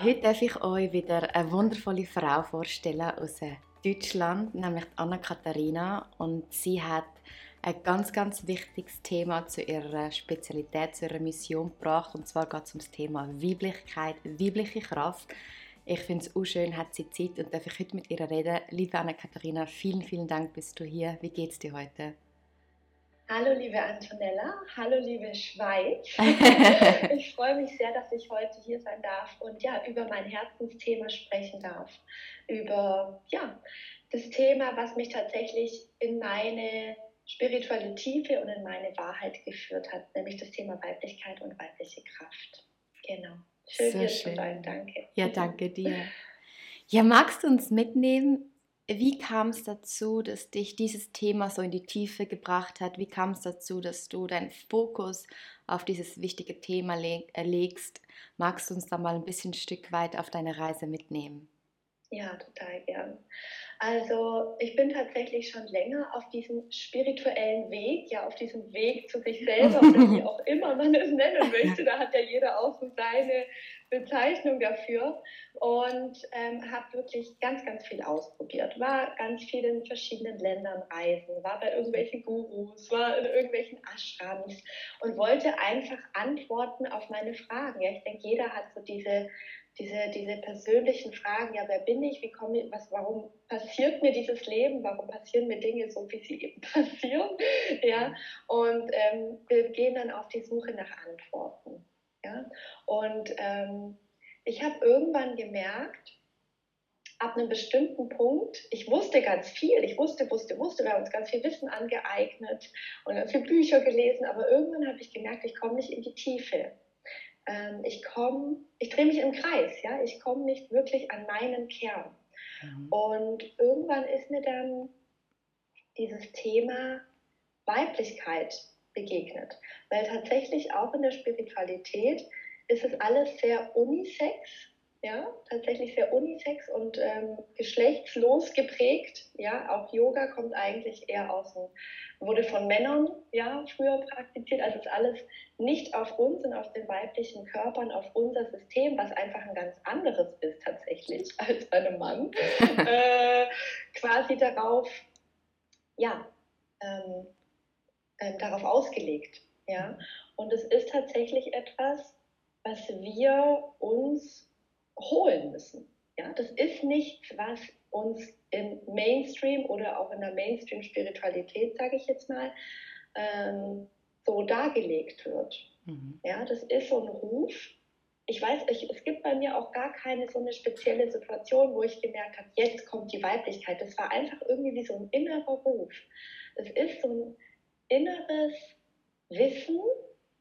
Heute darf ich euch wieder eine wundervolle Frau vorstellen aus Deutschland, nämlich Anna-Katharina. Und sie hat ein ganz, ganz wichtiges Thema zu ihrer Spezialität, zu ihrer Mission gebracht. Und zwar geht es um das Thema Weiblichkeit, weibliche Kraft. Ich finde es auch schön, hat sie Zeit und darf ich heute mit ihr reden. Liebe Anna-Katharina, vielen, vielen Dank, bist du hier. Wie geht es dir heute? Hallo liebe Antonella, hallo liebe Schweiz. ich freue mich sehr, dass ich heute hier sein darf und ja, über mein Herzensthema sprechen darf. Über ja, das Thema, was mich tatsächlich in meine spirituelle Tiefe und in meine Wahrheit geführt hat, nämlich das Thema Weiblichkeit und weibliche Kraft. Genau. Schön, Sehr hier schön. zu sein. Danke. Ja, danke dir. Ja, magst du uns mitnehmen, wie kam es dazu, dass dich dieses Thema so in die Tiefe gebracht hat? Wie kam es dazu, dass du deinen Fokus auf dieses wichtige Thema leg äh, legst? Magst du uns da mal ein bisschen ein Stück weit auf deine Reise mitnehmen? Ja, total gern. Also ich bin tatsächlich schon länger auf diesem spirituellen Weg, ja auf diesem Weg zu sich selber oder wie auch immer man es nennen möchte. Da hat ja jeder auch so seine Bezeichnung dafür und ähm, habe wirklich ganz, ganz viel ausprobiert. War ganz viel in verschiedenen Ländern reisen, war bei irgendwelchen Gurus, war in irgendwelchen Ashrams und wollte einfach Antworten auf meine Fragen. Ja, ich denke, jeder hat so diese diese, diese persönlichen Fragen, ja, wer bin ich, wie komme ich, was, warum passiert mir dieses Leben, warum passieren mir Dinge so, wie sie eben passieren, ja, und ähm, wir gehen dann auf die Suche nach Antworten, ja, und ähm, ich habe irgendwann gemerkt, ab einem bestimmten Punkt, ich wusste ganz viel, ich wusste, wusste, wusste, wir haben uns ganz viel Wissen angeeignet und ganz viele Bücher gelesen, aber irgendwann habe ich gemerkt, ich komme nicht in die Tiefe ähm, ich komme, ich drehe mich im Kreis, ja, ich komme nicht wirklich an meinen Kern. Mhm. Und irgendwann ist mir dann dieses Thema Weiblichkeit begegnet, weil tatsächlich auch in der Spiritualität ist es alles sehr unisex, ja, tatsächlich sehr unisex und ähm, geschlechtslos geprägt. Ja, auch Yoga kommt eigentlich eher aus dem, wurde von Männern ja früher praktiziert. Also ist alles nicht auf uns und auf den weiblichen Körpern, auf unser System, was einfach ein ganz anderes ist tatsächlich als bei einem Mann, äh, quasi darauf, ja, ähm, äh, darauf ausgelegt. Ja, und es ist tatsächlich etwas, was wir uns holen müssen. Ja, das ist nichts, was uns im Mainstream oder auch in der Mainstream-Spiritualität, sage ich jetzt mal, ähm, so dargelegt wird. Mhm. Ja, das ist so ein Ruf. Ich weiß, ich, es gibt bei mir auch gar keine so eine spezielle Situation, wo ich gemerkt habe, jetzt kommt die Weiblichkeit. Das war einfach irgendwie wie so ein innerer Ruf. Das ist so ein inneres Wissen,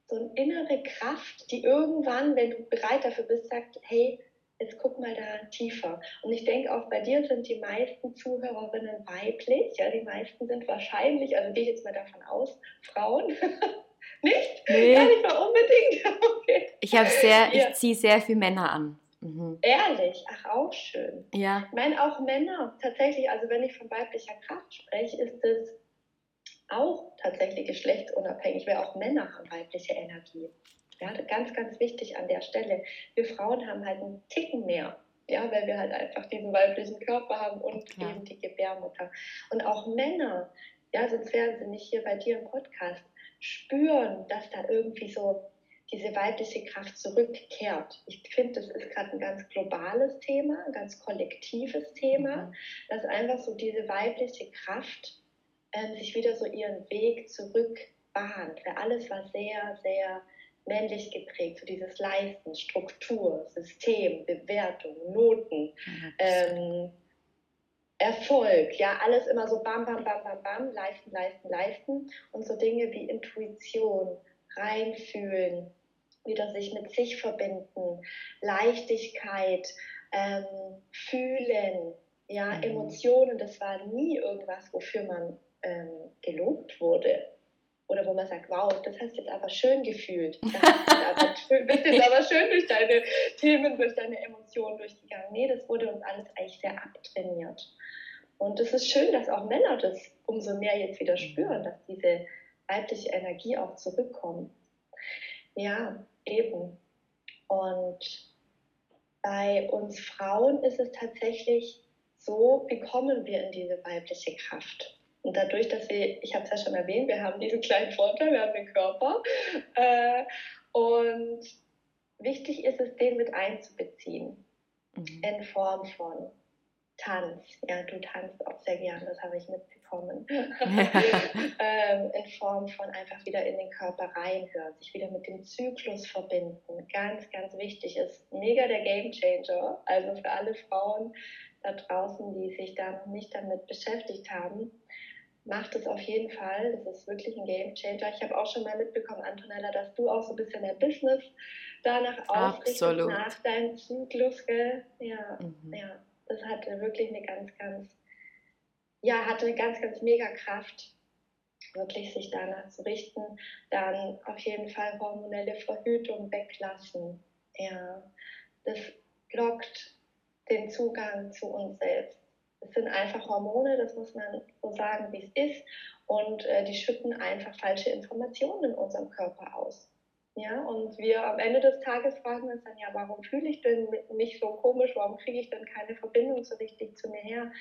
so eine innere Kraft, die irgendwann, wenn du bereit dafür bist, sagt, hey, jetzt guck mal da tiefer. Und ich denke auch bei dir sind die meisten Zuhörerinnen weiblich. Ja, die meisten sind wahrscheinlich, also gehe ich jetzt mal davon aus, Frauen. nicht? Nee. Gar nicht mal unbedingt. okay. Ich habe sehr, ja. ich ziehe sehr viele Männer an. Mhm. Ehrlich, ach auch schön. Ja. Ich meine auch Männer tatsächlich, also wenn ich von weiblicher Kraft spreche, ist es auch tatsächlich geschlechtsunabhängig, weil auch Männer haben weibliche Energie. Ja, ganz, ganz wichtig an der Stelle. Wir Frauen haben halt einen Ticken mehr. Ja, weil wir halt einfach diesen weiblichen Körper haben und Klar. eben die Gebärmutter. Und auch Männer, ja, sonst wären sie nicht hier bei dir im Podcast, spüren, dass da irgendwie so diese weibliche Kraft zurückkehrt. Ich finde, das ist gerade ein ganz globales Thema, ein ganz kollektives Thema, mhm. dass einfach so diese weibliche Kraft äh, sich wieder so ihren Weg zurückbahnt. Weil alles war sehr, sehr männlich geprägt, so dieses Leisten, Struktur, System, Bewertung, Noten, ähm, Erfolg, ja, alles immer so bam, bam, bam, bam, bam, leisten, leisten, leisten und so Dinge wie Intuition, reinfühlen, wieder sich mit sich verbinden, Leichtigkeit, ähm, fühlen, Ja, mhm. Emotionen, das war nie irgendwas, wofür man ähm, gelobt wurde. Oder wo man sagt, wow, das hast du jetzt aber schön gefühlt. Du bist jetzt aber schön durch deine Themen, durch deine Emotionen durchgegangen. Nee, das wurde uns alles eigentlich sehr abtrainiert. Und es ist schön, dass auch Männer das umso mehr jetzt wieder spüren, dass diese weibliche Energie auch zurückkommt. Ja, eben. Und bei uns Frauen ist es tatsächlich so, wie kommen wir in diese weibliche Kraft? Und dadurch, dass wir, ich habe es ja schon erwähnt, wir haben diesen kleinen Vorteil, wir haben den Körper. Äh, und wichtig ist es, den mit einzubeziehen. Mhm. In Form von Tanz. Ja, du tanzt auch sehr gern, das habe ich mitbekommen. ähm, in Form von einfach wieder in den Körper reinhören, sich wieder mit dem Zyklus verbinden. Ganz, ganz wichtig ist mega der Game Changer. Also für alle Frauen da draußen, die sich da noch nicht damit beschäftigt haben, macht es auf jeden Fall. Das ist wirklich ein Game Changer. Ich habe auch schon mal mitbekommen, Antonella, dass du auch so ein bisschen dein Business danach ausrichtest, nach deinem Zyklus. Gell? Ja, mhm. ja das hatte wirklich eine ganz, ganz, ja, hatte eine ganz, ganz mega Kraft, wirklich sich danach zu richten. Dann auf jeden Fall hormonelle Verhütung weglassen. Ja, das blockt den Zugang zu uns selbst. Es sind einfach Hormone, das muss man so sagen, wie es ist. Und äh, die schütten einfach falsche Informationen in unserem Körper aus. Ja, und wir am Ende des Tages fragen uns dann, ja, warum fühle ich denn mich so komisch, warum kriege ich denn keine Verbindung so richtig zu mir her?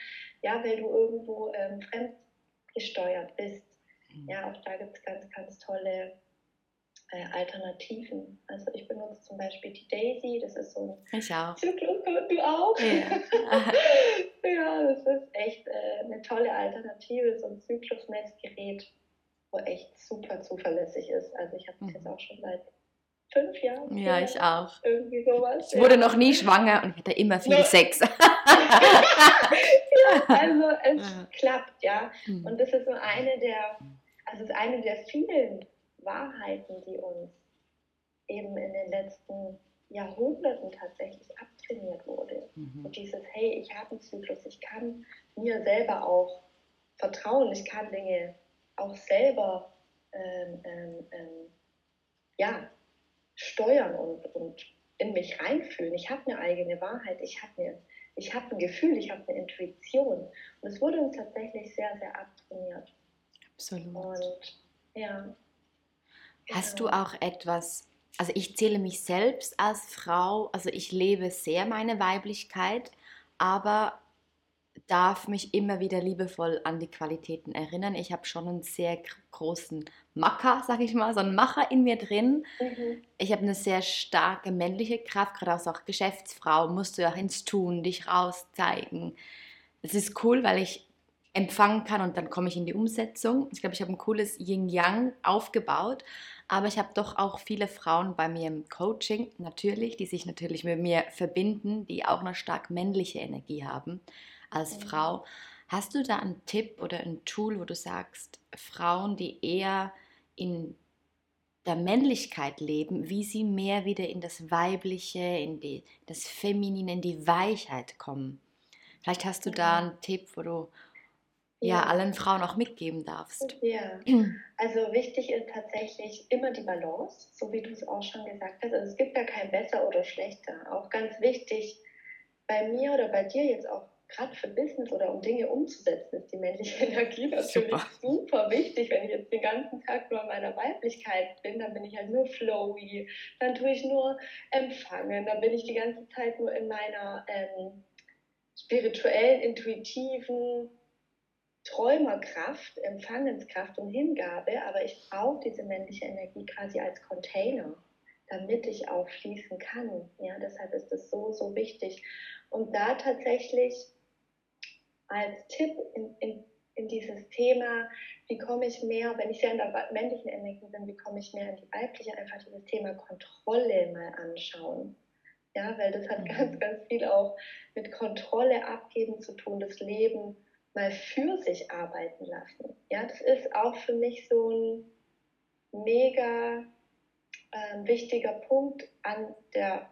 Ja, weil du irgendwo ähm, fremdgesteuert bist. Mhm. Ja, auch da gibt es ganz, ganz tolle äh, Alternativen. Also ich benutze zum Beispiel die Daisy, das ist so ein ich auch. Zyklus, du auch? Ja, ja das ist echt äh, eine tolle Alternative, so ein Zyklusmessgerät wo echt super zuverlässig ist. Also ich habe das jetzt mhm. auch schon seit fünf Jahren. Ja, ich auch. Irgendwie sowas. Ich wurde ja. noch nie schwanger und hatte immer viel no. Sex. ja, also es ja. klappt, ja. Mhm. Und das ist so eine der, also es ist eine der vielen Wahrheiten, die uns eben in den letzten Jahrhunderten tatsächlich abtrainiert wurde. Mhm. Und dieses, hey, ich habe einen Zyklus, ich kann mir selber auch vertrauen, ich kann Dinge auch selber ähm, ähm, ähm, ja, steuern und, und in mich reinfühlen. Ich habe eine eigene Wahrheit, ich habe eine, hab ein Gefühl, ich habe eine Intuition. Und es wurde uns tatsächlich sehr, sehr abtrainiert. Absolut. Und ja. Hast genau. du auch etwas, also ich zähle mich selbst als Frau, also ich lebe sehr meine Weiblichkeit, aber darf mich immer wieder liebevoll an die Qualitäten erinnern. Ich habe schon einen sehr großen Macker, sag ich mal, so einen Macher in mir drin. Mhm. Ich habe eine sehr starke männliche Kraft, gerade als auch Geschäftsfrau, musst du ja ins Tun, dich rauszeigen. Es ist cool, weil ich empfangen kann und dann komme ich in die Umsetzung. Ich glaube, ich habe ein cooles Yin-Yang aufgebaut, aber ich habe doch auch viele Frauen bei mir im Coaching, natürlich, die sich natürlich mit mir verbinden, die auch eine stark männliche Energie haben als mhm. Frau. Hast du da einen Tipp oder ein Tool, wo du sagst, Frauen, die eher in der Männlichkeit leben, wie sie mehr wieder in das Weibliche, in die, das Feminine, in die Weichheit kommen? Vielleicht hast du da einen Tipp, wo du ja, allen Frauen auch mitgeben darfst. Ja, also wichtig ist tatsächlich immer die Balance, so wie du es auch schon gesagt hast. Also es gibt ja kein besser oder schlechter. Auch ganz wichtig bei mir oder bei dir jetzt auch gerade für Business oder um Dinge umzusetzen, ist die männliche Energie natürlich super. super. wichtig. Wenn ich jetzt den ganzen Tag nur in meiner Weiblichkeit bin, dann bin ich halt nur flowy, dann tue ich nur empfangen, dann bin ich die ganze Zeit nur in meiner ähm, spirituellen, intuitiven Träumerkraft, Empfangenskraft und Hingabe, aber ich brauche diese männliche Energie quasi als Container, damit ich auch fließen kann. Ja, deshalb ist es so, so wichtig. Und da tatsächlich als Tipp in, in, in dieses Thema, wie komme ich mehr, wenn ich sehr in der männlichen Energie bin, wie komme ich mehr in die weibliche, einfach dieses Thema Kontrolle mal anschauen. Ja, weil das hat mhm. ganz, ganz viel auch mit Kontrolle abgeben zu tun, das Leben mal für sich arbeiten lassen. Ja, das ist auch für mich so ein mega äh, wichtiger Punkt an der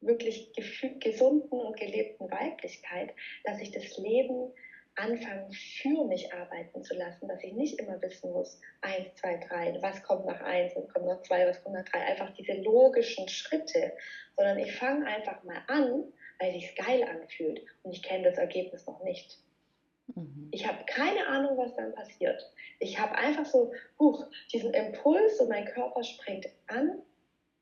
wirklich gesunden und gelebten Weiblichkeit, dass ich das Leben anfange, für mich arbeiten zu lassen, dass ich nicht immer wissen muss, eins, zwei, drei, was kommt nach eins, was kommt nach zwei, was kommt nach drei, einfach diese logischen Schritte, sondern ich fange einfach mal an, weil sich geil anfühlt und ich kenne das Ergebnis noch nicht. Mhm. Ich habe keine Ahnung, was dann passiert. Ich habe einfach so, huch, diesen Impuls und mein Körper springt an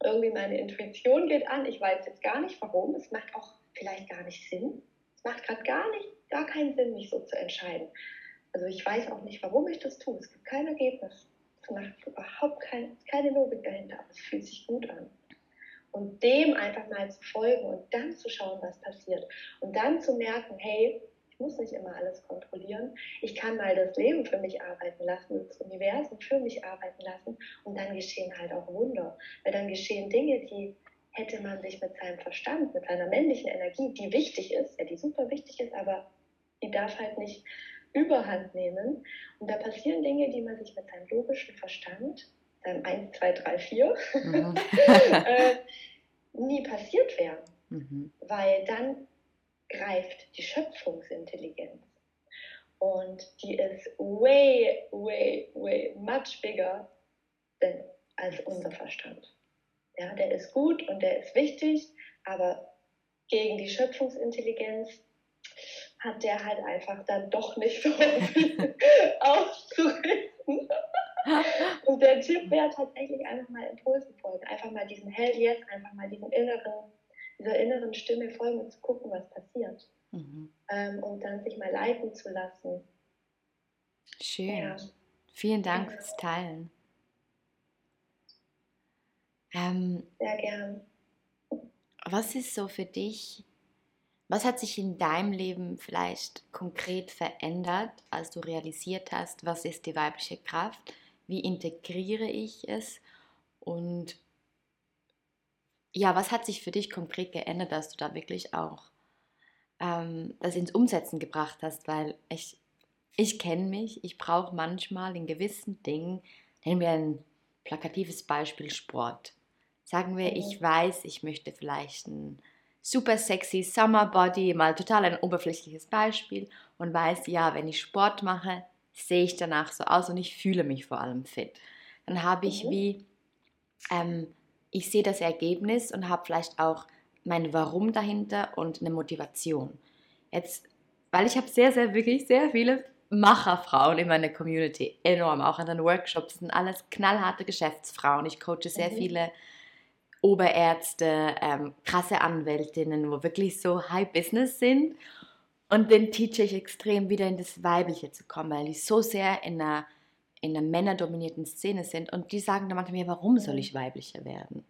irgendwie meine Intuition geht an. Ich weiß jetzt gar nicht warum. Es macht auch vielleicht gar nicht Sinn. Es macht gerade gar nicht, gar keinen Sinn, mich so zu entscheiden. Also ich weiß auch nicht, warum ich das tue. Es gibt kein Ergebnis. Es macht überhaupt kein, keine Logik dahinter, aber es fühlt sich gut an. Und dem einfach mal zu folgen und dann zu schauen, was passiert. Und dann zu merken, hey, muss nicht immer alles kontrollieren. Ich kann mal das Leben für mich arbeiten lassen, das Universum für mich arbeiten lassen und dann geschehen halt auch Wunder. Weil dann geschehen Dinge, die hätte man sich mit seinem Verstand, mit seiner männlichen Energie, die wichtig ist, ja, die super wichtig ist, aber die darf halt nicht überhand nehmen. Und da passieren Dinge, die man sich mit seinem logischen Verstand, seinem 1, 2, 3, 4, mhm. äh, nie passiert wären. Mhm. Weil dann greift die Schöpfungsintelligenz. Und die ist way, way, way much bigger than, als unser Verstand. Ja, der ist gut und der ist wichtig, aber gegen die Schöpfungsintelligenz hat der halt einfach dann doch nicht so viel auszurichten. Und der Tipp wäre tatsächlich einfach mal Impulsen folgen, einfach mal diesem Hell Yes, einfach mal diesem inneren dieser inneren Stimme folgen und zu gucken, was passiert. Mhm. Ähm, und dann sich mal leiten zu lassen. Schön. Ja. Vielen Dank ja. fürs Teilen. Ähm, Sehr gern. Was ist so für dich, was hat sich in deinem Leben vielleicht konkret verändert, als du realisiert hast, was ist die weibliche Kraft? Wie integriere ich es? Und ja, was hat sich für dich konkret geändert, dass du da wirklich auch ähm, das ins Umsetzen gebracht hast? Weil ich, ich kenne mich, ich brauche manchmal in gewissen Dingen, nehmen wir ein plakatives Beispiel Sport. Sagen wir, ich mhm. weiß, ich möchte vielleicht ein super sexy Summer Body, mal total ein oberflächliches Beispiel und weiß, ja, wenn ich Sport mache, sehe ich danach so aus und ich fühle mich vor allem fit. Dann habe ich mhm. wie ähm, ich sehe das Ergebnis und habe vielleicht auch mein Warum dahinter und eine Motivation. Jetzt, weil ich habe sehr, sehr, wirklich sehr viele Macherfrauen in meiner Community, enorm, auch in den Workshops, sind alles knallharte Geschäftsfrauen. Ich coache sehr mhm. viele Oberärzte, ähm, krasse Anwältinnen, wo wirklich so High Business sind. Und den teache ich extrem wieder in das Weibliche zu kommen, weil ich so sehr in einer in einer männerdominierten Szene sind und die sagen dann manchmal, warum soll ich weiblicher werden?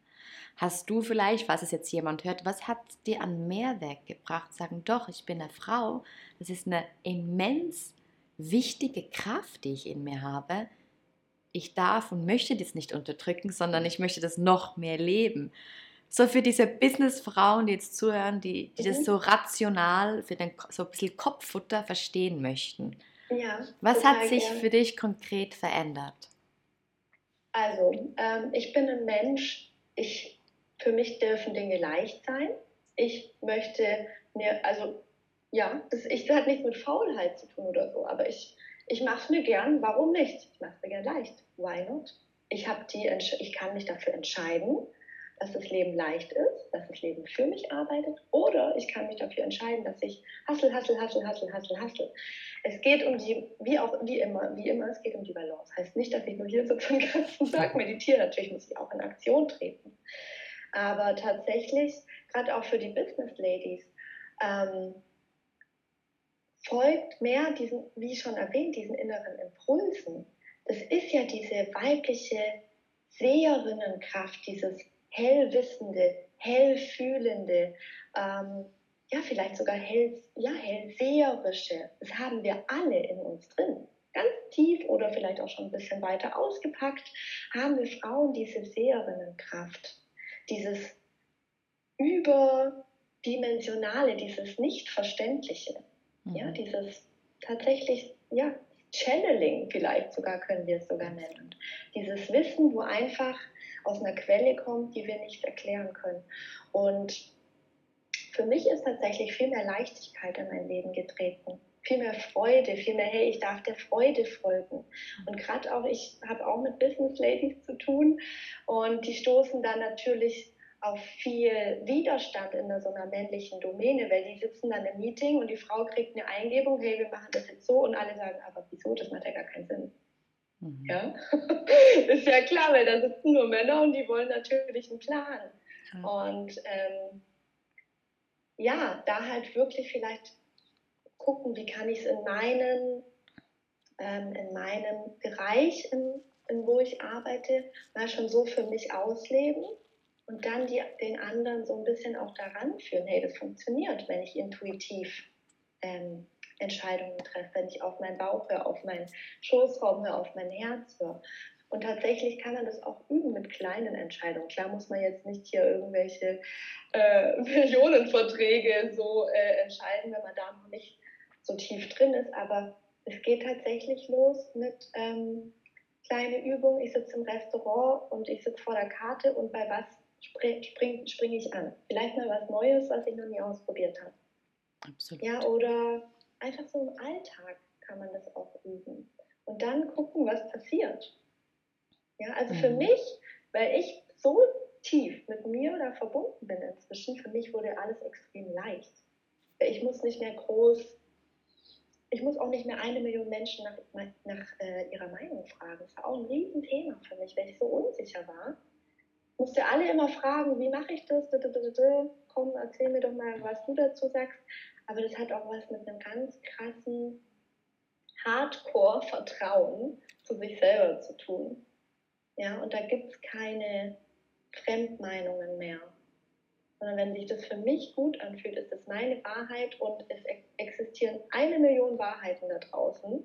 Hast du vielleicht, falls es jetzt jemand hört, was hat dir an Mehrwert gebracht? Sagen, doch, ich bin eine Frau. Das ist eine immens wichtige Kraft, die ich in mir habe. Ich darf und möchte das nicht unterdrücken, sondern ich möchte das noch mehr leben. So für diese Businessfrauen, die jetzt zuhören, die, die das mhm. so rational für den, so ein bisschen Kopffutter verstehen möchten. Ja. Was hat sich gern. für dich konkret verändert? Also, ähm, ich bin ein Mensch, ich, für mich dürfen Dinge leicht sein. Ich möchte mir, also, ja, das, ich, das hat nichts mit Faulheit zu tun oder so, aber ich, ich mache es mir gern, warum nicht? Ich mache es mir gern leicht. Why not? Ich, die, ich kann mich dafür entscheiden, dass das Leben leicht ist, dass das Leben für mich arbeitet, oder ich kann mich dafür entscheiden, dass ich hassel, hassel, hassel, hassel, hassel, hassel. Es geht um die, wie auch, wie immer, wie immer, es geht um die Balance. Heißt nicht, dass ich nur hier sitze und den ganzen Tag meditiere. Natürlich muss ich auch in Aktion treten. Aber tatsächlich, gerade auch für die Business Ladies, ähm, folgt mehr diesen, wie schon erwähnt, diesen inneren Impulsen. Das ist ja diese weibliche Seherinnenkraft, dieses hellwissende, hellfühlende, ähm, ja, vielleicht sogar hell, ja, hellseherische. Das haben wir alle in uns drin. Ganz tief oder vielleicht auch schon ein bisschen weiter ausgepackt, haben wir Frauen diese Seherinnenkraft, dieses überdimensionale, dieses Nichtverständliche, mhm. ja, dieses tatsächlich, ja, Channeling vielleicht sogar können wir es sogar nennen. Dieses Wissen, wo einfach aus einer Quelle kommt, die wir nicht erklären können. Und für mich ist tatsächlich viel mehr Leichtigkeit in mein Leben getreten. Viel mehr Freude, viel mehr, hey, ich darf der Freude folgen. Und gerade auch, ich habe auch mit Business Ladies zu tun und die stoßen dann natürlich auf viel Widerstand in so einer männlichen Domäne, weil die sitzen dann im Meeting und die Frau kriegt eine Eingebung, hey, wir machen das jetzt so und alle sagen, aber wieso, das macht ja gar keinen Sinn. Mhm. Ja, ist ja klar, weil da sitzen nur Männer und die wollen natürlich einen Plan. Mhm. Und ähm, ja, da halt wirklich vielleicht gucken, wie kann ich es in meinen, ähm, in meinem Bereich, in, in wo ich arbeite, mal schon so für mich ausleben und dann die, den anderen so ein bisschen auch daran führen, hey, das funktioniert, wenn ich intuitiv ähm, Entscheidungen treffe, wenn ich auf meinen Bauch höre, auf meinen Schoßraum höre, auf mein Herz höre. Und tatsächlich kann man das auch üben mit kleinen Entscheidungen. Klar muss man jetzt nicht hier irgendwelche äh, Millionenverträge so äh, entscheiden, wenn man da noch nicht so tief drin ist, aber es geht tatsächlich los mit ähm, kleinen Übungen. Ich sitze im Restaurant und ich sitze vor der Karte und bei was springe spring, spring ich an. Vielleicht mal was Neues, was ich noch nie ausprobiert habe. Absolut. Ja, oder einfach so im Alltag kann man das auch üben. Und dann gucken, was passiert. Ja, also mhm. für mich, weil ich so tief mit mir da verbunden bin inzwischen, für mich wurde alles extrem leicht. Ich muss nicht mehr groß, ich muss auch nicht mehr eine Million Menschen nach, nach äh, ihrer Meinung fragen. Das war auch ein Riesenthema für mich, weil ich so unsicher war musste alle immer fragen, wie mache ich das? Komm, erzähl mir doch mal, was du dazu sagst. Aber das hat auch was mit einem ganz krassen Hardcore-Vertrauen zu sich selber zu tun. Ja, und da gibt es keine Fremdmeinungen mehr. Sondern wenn sich das für mich gut anfühlt, ist das meine Wahrheit und es existieren eine Million Wahrheiten da draußen.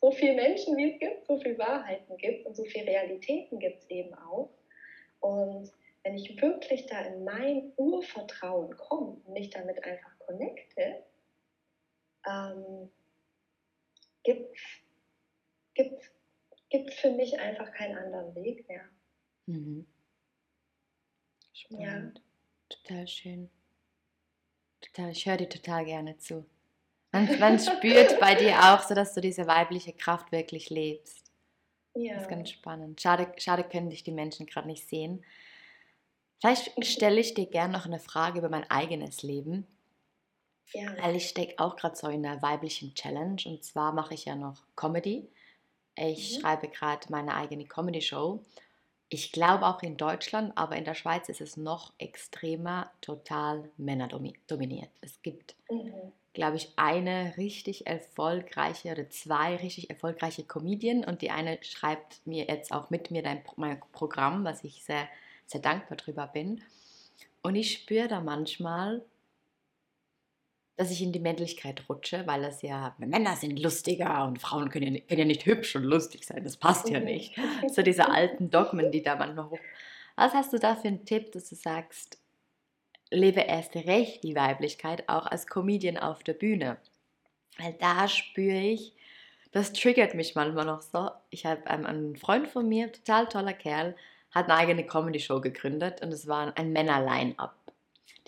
So viele Menschen, wie es gibt, so viele Wahrheiten gibt und so viele Realitäten gibt es eben auch. Und wenn ich wirklich da in mein Urvertrauen komme und mich damit einfach connecte, ähm, gibt es gibt's für mich einfach keinen anderen Weg mehr. Mhm. Spannend. Ja. Total schön. Total, ich höre dir total gerne zu. Man, man spürt bei dir auch so, dass du diese weibliche Kraft wirklich lebst. Ja. Das ist ganz spannend. Schade, schade können dich die Menschen gerade nicht sehen. Vielleicht stelle ich dir gerne noch eine Frage über mein eigenes Leben. Ja. Weil ich stecke auch gerade so in einer weiblichen Challenge. Und zwar mache ich ja noch Comedy. Ich mhm. schreibe gerade meine eigene Comedy-Show. Ich glaube auch in Deutschland, aber in der Schweiz ist es noch extremer, total männerdominiert. Es gibt mhm glaube ich, eine richtig erfolgreiche oder zwei richtig erfolgreiche Comedien und die eine schreibt mir jetzt auch mit mir dein, mein Programm, was ich sehr, sehr dankbar drüber bin. Und ich spüre da manchmal, dass ich in die Männlichkeit rutsche, weil das ja, Männer sind lustiger und Frauen können ja, können ja nicht hübsch und lustig sein, das passt ja nicht. So diese alten Dogmen, die da manchmal hoch. Was hast du da für einen Tipp, dass du sagst, lebe erst recht die Weiblichkeit auch als Comedian auf der Bühne. Weil da spüre ich, das triggert mich manchmal noch so. Ich habe ähm, einen Freund von mir, total toller Kerl, hat eine eigene Comedy-Show gegründet und es war ein Männer-Line-Up.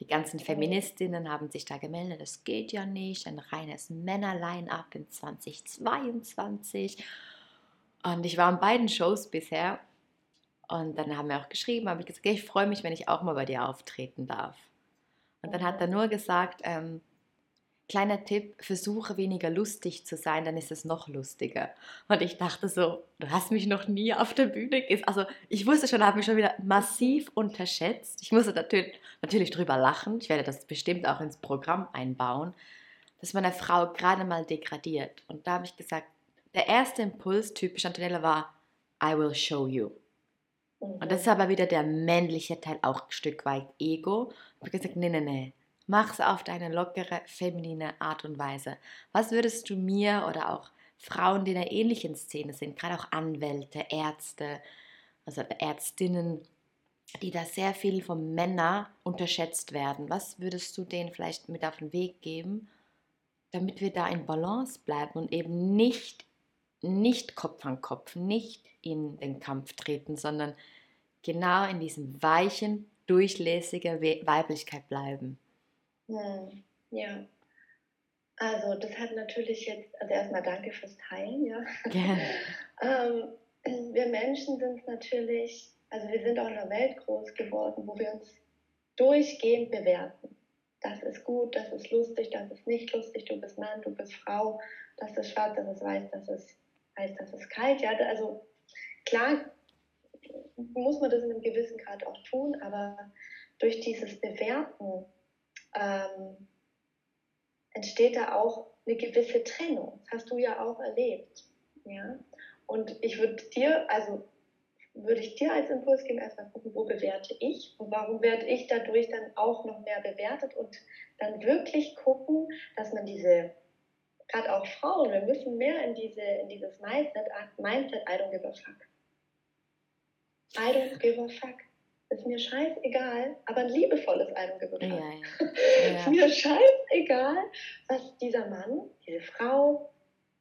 Die ganzen Feministinnen haben sich da gemeldet, das geht ja nicht, ein reines Männer-Line-Up in 2022. Und ich war an beiden Shows bisher und dann haben wir auch geschrieben, habe ich gesagt, ich freue mich, wenn ich auch mal bei dir auftreten darf. Und dann hat er nur gesagt, ähm, kleiner Tipp, versuche weniger lustig zu sein, dann ist es noch lustiger. Und ich dachte so, du hast mich noch nie auf der Bühne gesehen. Also ich wusste schon, habe mich schon wieder massiv unterschätzt. Ich musste natürlich, natürlich drüber lachen. Ich werde das bestimmt auch ins Programm einbauen, dass meine Frau gerade mal degradiert. Und da habe ich gesagt, der erste Impuls, typisch Antonella, war, I will show you. Und das ist aber wieder der männliche Teil, auch ein Stück weit Ego. Ich habe gesagt, nee, nee, nee, mach's auf deine lockere, feminine Art und Weise. Was würdest du mir oder auch Frauen, die in einer ähnlichen Szene sind, gerade auch Anwälte, Ärzte, also Ärztinnen, die da sehr viel von Männern unterschätzt werden, was würdest du denen vielleicht mit auf den Weg geben, damit wir da in Balance bleiben und eben nicht, nicht Kopf an Kopf, nicht in den Kampf treten, sondern genau in diesem weichen, durchlässigen Weiblichkeit bleiben. Hm, ja. Also das hat natürlich jetzt, also erstmal danke fürs Teilen, ja. ähm, wir Menschen sind natürlich, also wir sind auch in einer Welt groß geworden, wo wir uns durchgehend bewerten. Das ist gut, das ist lustig, das ist nicht lustig, du bist Mann, du bist Frau, das ist schwarz, das ist weiß, das ist heiß, das ist kalt. Ja, also klar muss man das in einem gewissen Grad auch tun, aber durch dieses Bewerten ähm, entsteht da auch eine gewisse Trennung. Das hast du ja auch erlebt. Ja? Und ich würde dir, also würde ich dir als Impuls geben, erstmal gucken, wo bewerte ich und warum werde ich dadurch dann auch noch mehr bewertet und dann wirklich gucken, dass man diese, gerade auch Frauen, wir müssen mehr in, diese, in dieses Mindset, Mindset, I don't give a fuck. I don't give a fuck. Ist mir scheißegal, aber ein liebevolles I don't give a fuck. Ja, ja. ist mir scheißegal, was dieser Mann, diese Frau,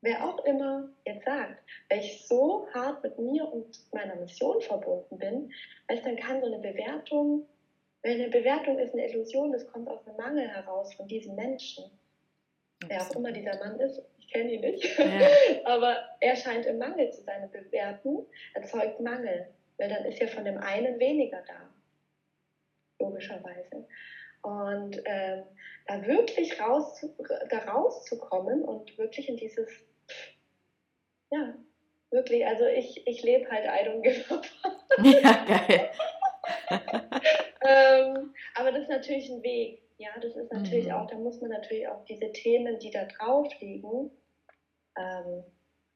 wer auch immer jetzt sagt, weil ich so hart mit mir und meiner Mission verbunden bin, als dann kann so eine Bewertung, weil eine Bewertung ist eine Illusion, das kommt aus einem Mangel heraus von diesem Menschen. Wer auch immer dieser Mann ist, ich kenne ihn nicht, ja. aber er scheint im Mangel zu sein. Bewerten erzeugt Mangel, weil dann ist ja von dem einen weniger da, logischerweise. Und ähm, da wirklich raus, da rauszukommen und wirklich in dieses ja, wirklich. Also ich, ich lebe halt give a Ja, geil. ähm, aber das ist natürlich ein Weg. Ja, das ist natürlich mhm. auch, da muss man natürlich auch diese Themen, die da drauf liegen, ähm,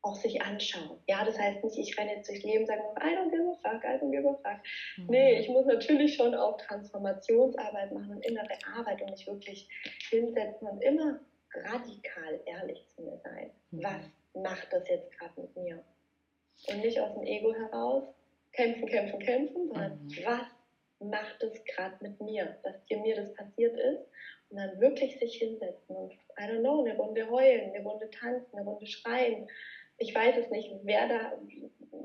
auch sich anschauen. Ja, das heißt nicht, ich renne jetzt durchs Leben und sage, I don't give a fuck, I don't give a fuck. Mhm. Nee, ich muss natürlich schon auch Transformationsarbeit machen und innere Arbeit und mich wirklich hinsetzen und immer radikal ehrlich zu mir sein. Mhm. Was macht das jetzt gerade mit mir? Und nicht aus dem Ego heraus, kämpfen, kämpfen, kämpfen, sondern mhm. was macht es gerade mit mir, dass dir mir das passiert ist. Und dann wirklich sich hinsetzen und, I don't know, eine Runde heulen, eine Runde tanzen, eine Runde schreien. Ich weiß es nicht, wer da,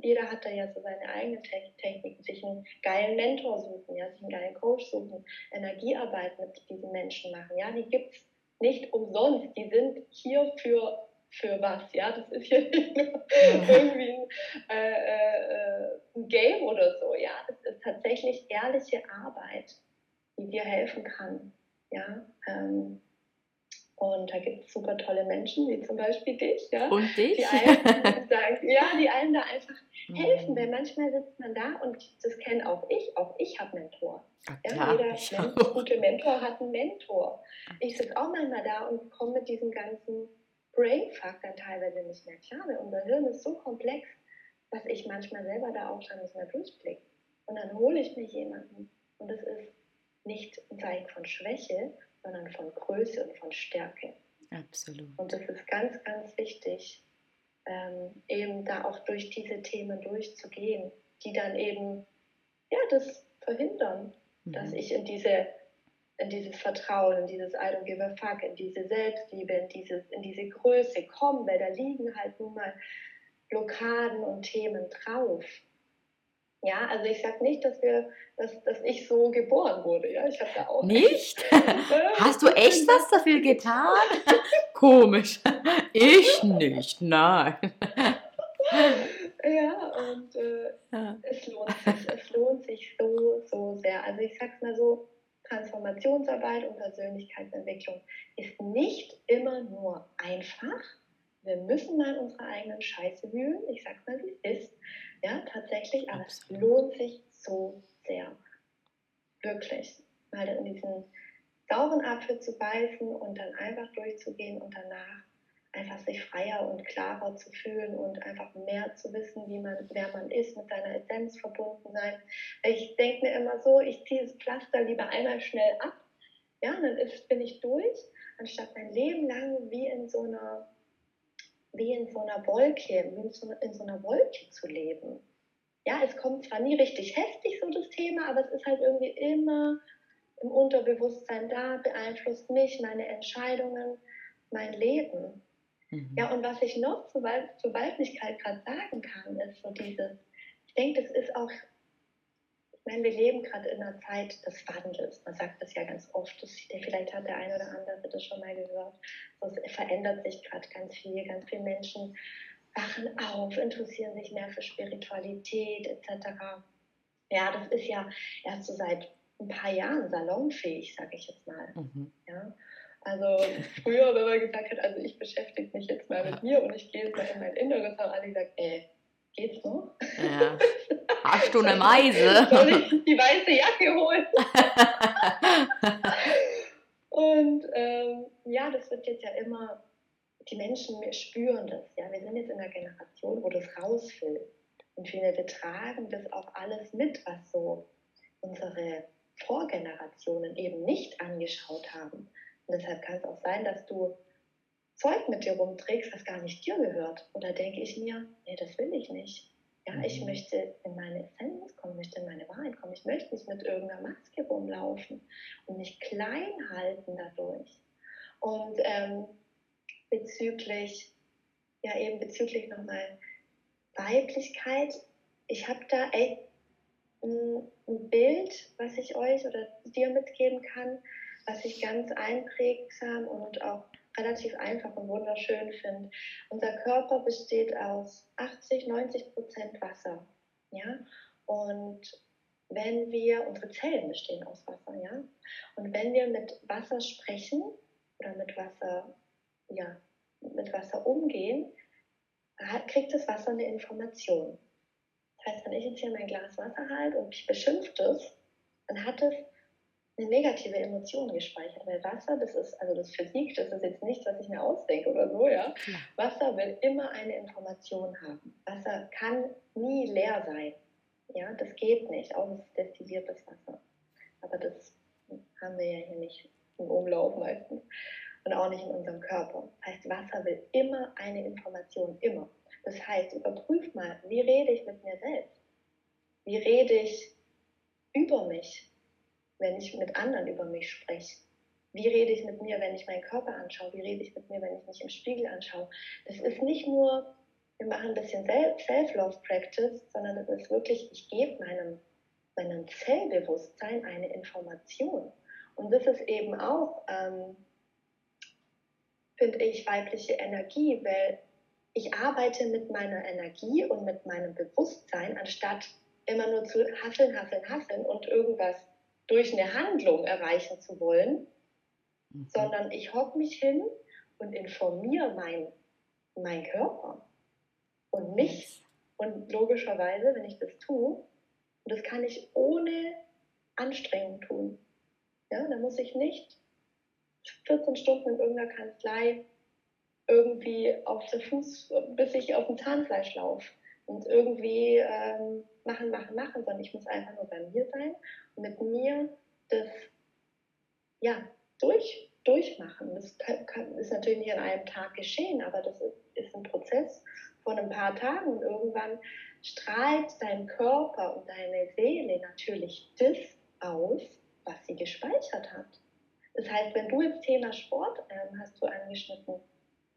jeder hat da ja so seine eigenen Techniken, sich einen geilen Mentor suchen, ja, sich einen geilen Coach suchen, Energiearbeit mit diesen Menschen machen, ja, die gibt es nicht umsonst, die sind hier für für was. Ja, das ist ja nicht nur irgendwie ein, äh, äh, ein, Game oder so. Ja, das ist tatsächlich ehrliche Arbeit, die dir helfen kann. Ja, ähm, und da gibt es super tolle Menschen, wie zum Beispiel dich, ja. Und dich? Die einen, sagen, ja, die einen da einfach mhm. helfen, weil manchmal sitzt man da und das kenne auch ich, auch ich habe Mentor. Ja, klar, jeder Men gute Mentor hat einen Mentor. Ich sitze auch manchmal da und komme mit diesem ganzen Brainfuck dann teilweise nicht mehr klar, weil unser Hirn ist so komplex, dass ich manchmal selber da auch schon nicht mehr durchblicke. Und dann hole ich mir jemanden und es ist nicht ein Zeichen von Schwäche, sondern von Größe und von Stärke. Absolut. Und das ist ganz, ganz wichtig, ähm, eben da auch durch diese Themen durchzugehen, die dann eben ja, das verhindern, mhm. dass ich in diese in dieses Vertrauen, in dieses I don't give a fuck, in diese Selbstliebe, in, dieses, in diese Größe kommen, weil da liegen halt nun mal Blockaden und Themen drauf. Ja, also ich sage nicht, dass wir, dass, dass ich so geboren wurde. Ja, ich habe da auch nicht. Hast du echt was dafür getan? Komisch. Ich nicht. Nein. Ja, und äh, ja. es lohnt sich. Es lohnt sich so, so sehr. Also ich sag's mal so, Transformationsarbeit und Persönlichkeitsentwicklung ist nicht immer nur einfach. Wir müssen mal unsere eigenen Scheiße wühlen. Ich sag's mal, wie es ist. Ja, tatsächlich, aber es lohnt sich so sehr. Wirklich. Mal in diesen sauren Apfel zu beißen und dann einfach durchzugehen und danach einfach sich freier und klarer zu fühlen und einfach mehr zu wissen, wie man, wer man ist, mit seiner Essenz verbunden sein. Ich denke mir immer so, ich ziehe das Pflaster lieber einmal schnell ab, ja, dann ist, bin ich durch, anstatt mein Leben lang wie in so einer, wie in so einer Wolke, wie in so, in so einer Wolke zu leben. Ja, es kommt zwar nie richtig heftig so das Thema, aber es ist halt irgendwie immer im Unterbewusstsein da, beeinflusst mich, meine Entscheidungen, mein Leben. Mhm. Ja, und was ich noch zur, zur Weiblichkeit gerade sagen kann, ist so dieses, ich denke, das ist auch, meine, wir leben gerade in einer Zeit des Wandels. Man sagt das ja ganz oft. Das, vielleicht hat der eine oder andere das schon mal gehört. es verändert sich gerade ganz viel. Ganz viele Menschen wachen auf, interessieren sich mehr für Spiritualität etc. Ja, das ist ja erst so seit ein paar Jahren salonfähig, sage ich jetzt mal. Mhm. Ja. Also früher, wenn man gesagt hat, also ich beschäftige mich jetzt mal mit mir und ich gehe jetzt mal in mein Inneres, haben alle gesagt, ey, geht's noch? Ja. Hast du eine Meise? Soll ich die weiße Jacke holen? und ähm, ja, das wird jetzt ja immer, die Menschen spüren das. Ja, wir sind jetzt in einer Generation, wo das raus will. Und viele, wir tragen das auch alles mit, was so unsere Vorgenerationen eben nicht angeschaut haben. Und deshalb kann es auch sein, dass du Zeug mit dir rumträgst, was gar nicht dir gehört. Oder denke ich mir, nee, das will ich nicht. Ja, ich mhm. möchte in meine Essenz kommen, möchte in meine Wahrheit kommen. Ich möchte nicht mit irgendeiner Maske rumlaufen und mich klein halten dadurch. Und ähm, bezüglich, ja eben bezüglich nochmal Weiblichkeit, ich habe da echt ein Bild, was ich euch oder dir mitgeben kann, was ich ganz einprägsam und auch relativ einfach und wunderschön finde. Unser Körper besteht aus 80, 90 Prozent Wasser. Ja? Und wenn wir, unsere Zellen bestehen aus Wasser, ja. Und wenn wir mit Wasser sprechen oder mit Wasser, ja, mit Wasser umgehen, kriegt das Wasser eine Information. Das heißt, wenn ich jetzt hier mein Glas Wasser halte und ich beschimpfe das, dann hat es negative Emotion gespeichert. Weil Wasser, das ist, also das Physik, das ist jetzt nichts, was ich mir ausdenke oder so, ja. Wasser will immer eine Information haben. Wasser kann nie leer sein. Ja, das geht nicht, auch es ist destilliertes Wasser. Aber das haben wir ja hier nicht im Umlauf meistens und auch nicht in unserem Körper. Das heißt, Wasser will immer eine Information, immer. Das heißt, überprüf mal, wie rede ich mit mir selbst? Wie rede ich über mich? Wenn ich mit anderen über mich spreche? Wie rede ich mit mir, wenn ich meinen Körper anschaue? Wie rede ich mit mir, wenn ich mich im Spiegel anschaue? Das ist nicht nur, wir machen ein bisschen Self-Love-Practice, sondern es ist wirklich, ich gebe meinem, meinem Zellbewusstsein eine Information. Und das ist eben auch, ähm, finde ich, weibliche Energie, weil ich arbeite mit meiner Energie und mit meinem Bewusstsein, anstatt immer nur zu hasseln, hasseln, hasseln und irgendwas durch eine Handlung erreichen zu wollen, mhm. sondern ich hocke mich hin und informiere meinen mein Körper und mich. Und logischerweise, wenn ich das tue, und das kann ich ohne Anstrengung tun, ja, da muss ich nicht 14 Stunden in irgendeiner Kanzlei irgendwie auf den Fuß, bis ich auf dem Zahnfleisch laufe und irgendwie ähm, machen, machen, machen, sondern ich muss einfach nur bei mir sein und mit mir das ja, durch, durchmachen. Das kann, ist natürlich nicht an einem Tag geschehen, aber das ist, ist ein Prozess von ein paar Tagen und irgendwann strahlt dein Körper und deine Seele natürlich das aus, was sie gespeichert hat. Das heißt, wenn du jetzt Thema Sport ähm, hast du angeschnitten,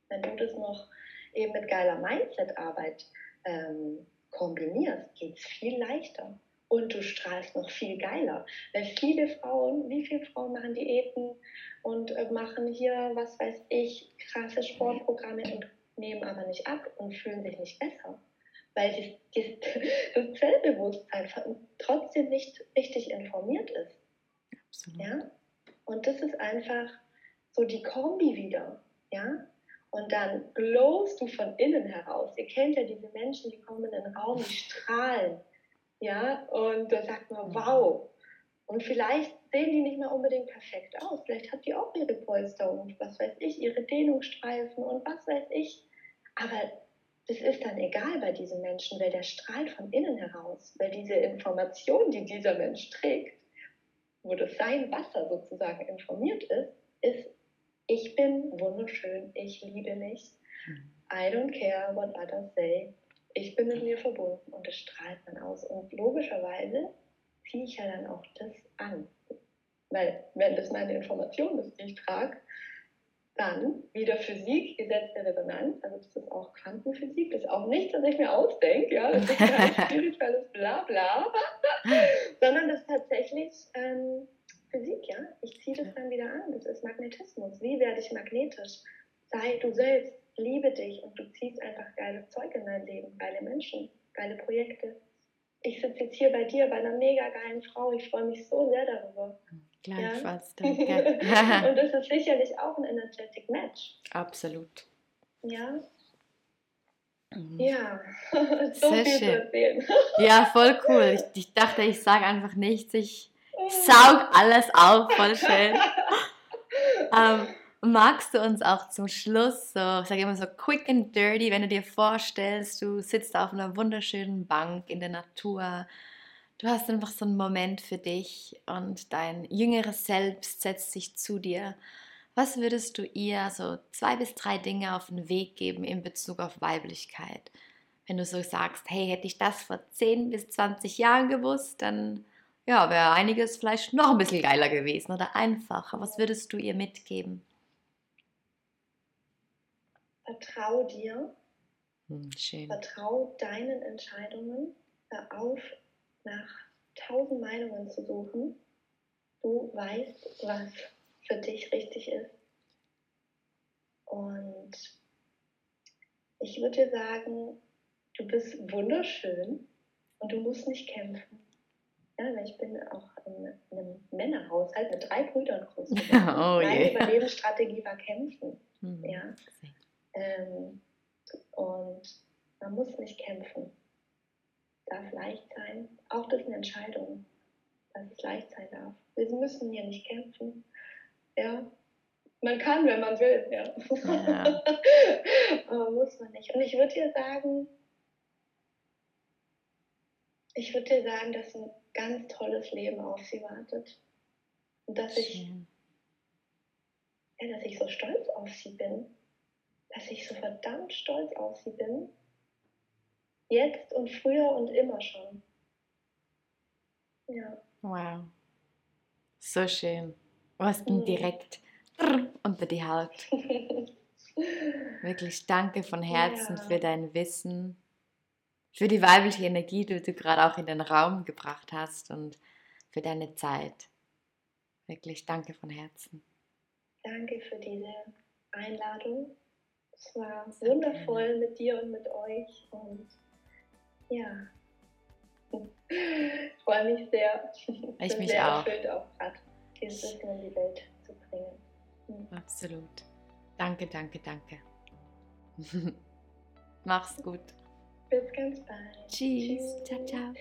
wenn du das noch eben mit geiler Mindset-Arbeit ähm, kombinierst, geht es viel leichter. Und du strahlst noch viel geiler. Weil viele Frauen, wie viele Frauen machen Diäten und äh, machen hier, was weiß ich, krasse Sportprogramme und nehmen aber nicht ab und fühlen sich nicht besser. Weil das, das Zellbewusstsein trotzdem nicht richtig informiert ist. Absolut. Ja? Und das ist einfach so die Kombi wieder. Ja? Und dann glowst du von innen heraus. Ihr kennt ja diese Menschen, die kommen in den Raum, die strahlen. Ja, und da sagt man, mhm. wow. Und vielleicht sehen die nicht mehr unbedingt perfekt aus. Vielleicht hat die auch ihre Polster und was weiß ich, ihre Dehnungsstreifen und was weiß ich. Aber das ist dann egal bei diesen Menschen, weil der strahlt von innen heraus, weil diese Information, die dieser Mensch trägt, wo das sein Wasser sozusagen informiert ist, ist ich bin wunderschön, ich liebe mich. Mhm. I don't care what others say. Ich bin mit mir verbunden und das strahlt man aus. Und logischerweise ziehe ich ja dann auch das an. Weil, wenn das meine Information ist, die ich trage, Dann wieder Physik, Gesetz der Resonanz, also das ist auch Quantenphysik, das ist auch nichts, was ich mir ausdenke, ja, das ist kein spirituelles Blabla, sondern das ist tatsächlich ähm, Physik, ja. Ich ziehe das dann wieder an, das ist Magnetismus. Wie werde ich magnetisch? Sei du selbst, liebe dich und du ziehst einfach geiles Zeug in dein Leben, geile Menschen, geile Projekte. Ich sitze jetzt hier bei dir, bei einer mega geilen Frau, ich freue mich so sehr darüber. Gleichfalls, ja. danke. und das ist sicherlich auch ein energetic Match. Absolut. Ja. Mhm. Ja, so Sehr viel schön. zu erzählen. Ja, voll cool. Ich, ich dachte, ich sage einfach nichts. Ich, ich saug alles auf, voll schön. ähm, magst du uns auch zum Schluss so, ich sage immer so quick and dirty, wenn du dir vorstellst, du sitzt auf einer wunderschönen Bank in der Natur, Du hast einfach so einen Moment für dich und dein jüngeres Selbst setzt sich zu dir. Was würdest du ihr so zwei bis drei Dinge auf den Weg geben in Bezug auf Weiblichkeit? Wenn du so sagst, hey, hätte ich das vor 10 bis 20 Jahren gewusst, dann ja, wäre einiges vielleicht noch ein bisschen geiler gewesen oder einfacher. Was würdest du ihr mitgeben? Vertrau dir. Hm, schön. Vertrau deinen Entscheidungen. Hör auf, nach tausend Meinungen zu suchen. Du weißt, was für dich richtig ist. Und ich würde dir sagen, du bist wunderschön und du musst nicht kämpfen. Ja, ich bin auch in einem Männerhaushalt mit drei Brüdern groß geworden. Oh, Meine yeah. Überlebensstrategie war kämpfen. Mhm. Ja. Ähm, und man muss nicht kämpfen darf leicht sein. Auch das ist eine Entscheidung, dass es leicht sein darf. Wir müssen hier nicht kämpfen. Ja, man kann, wenn man will. Ja. ja. Aber muss man nicht. Und ich würde dir sagen, ich würde dir sagen, dass ein ganz tolles Leben auf sie wartet. Und dass ich, ja, dass ich so stolz auf sie bin. Dass ich so verdammt stolz auf sie bin Jetzt und früher und immer schon. Ja. Wow. So schön. Du hast ihn mhm. direkt unter die Haut. Wirklich danke von Herzen ja. für dein Wissen, für die weibliche Energie, die du gerade auch in den Raum gebracht hast und für deine Zeit. Wirklich danke von Herzen. Danke für diese Einladung. Es war wundervoll mit dir und mit euch und ja. Ich freue mich sehr. Ich bin mich sehr auch. erfüllt auch gerade, dieses Wissen in die Welt zu bringen. Mhm. Absolut. Danke, danke, danke. Mach's gut. Bis ganz bald. Tschüss. Tschüss. Ciao, ciao.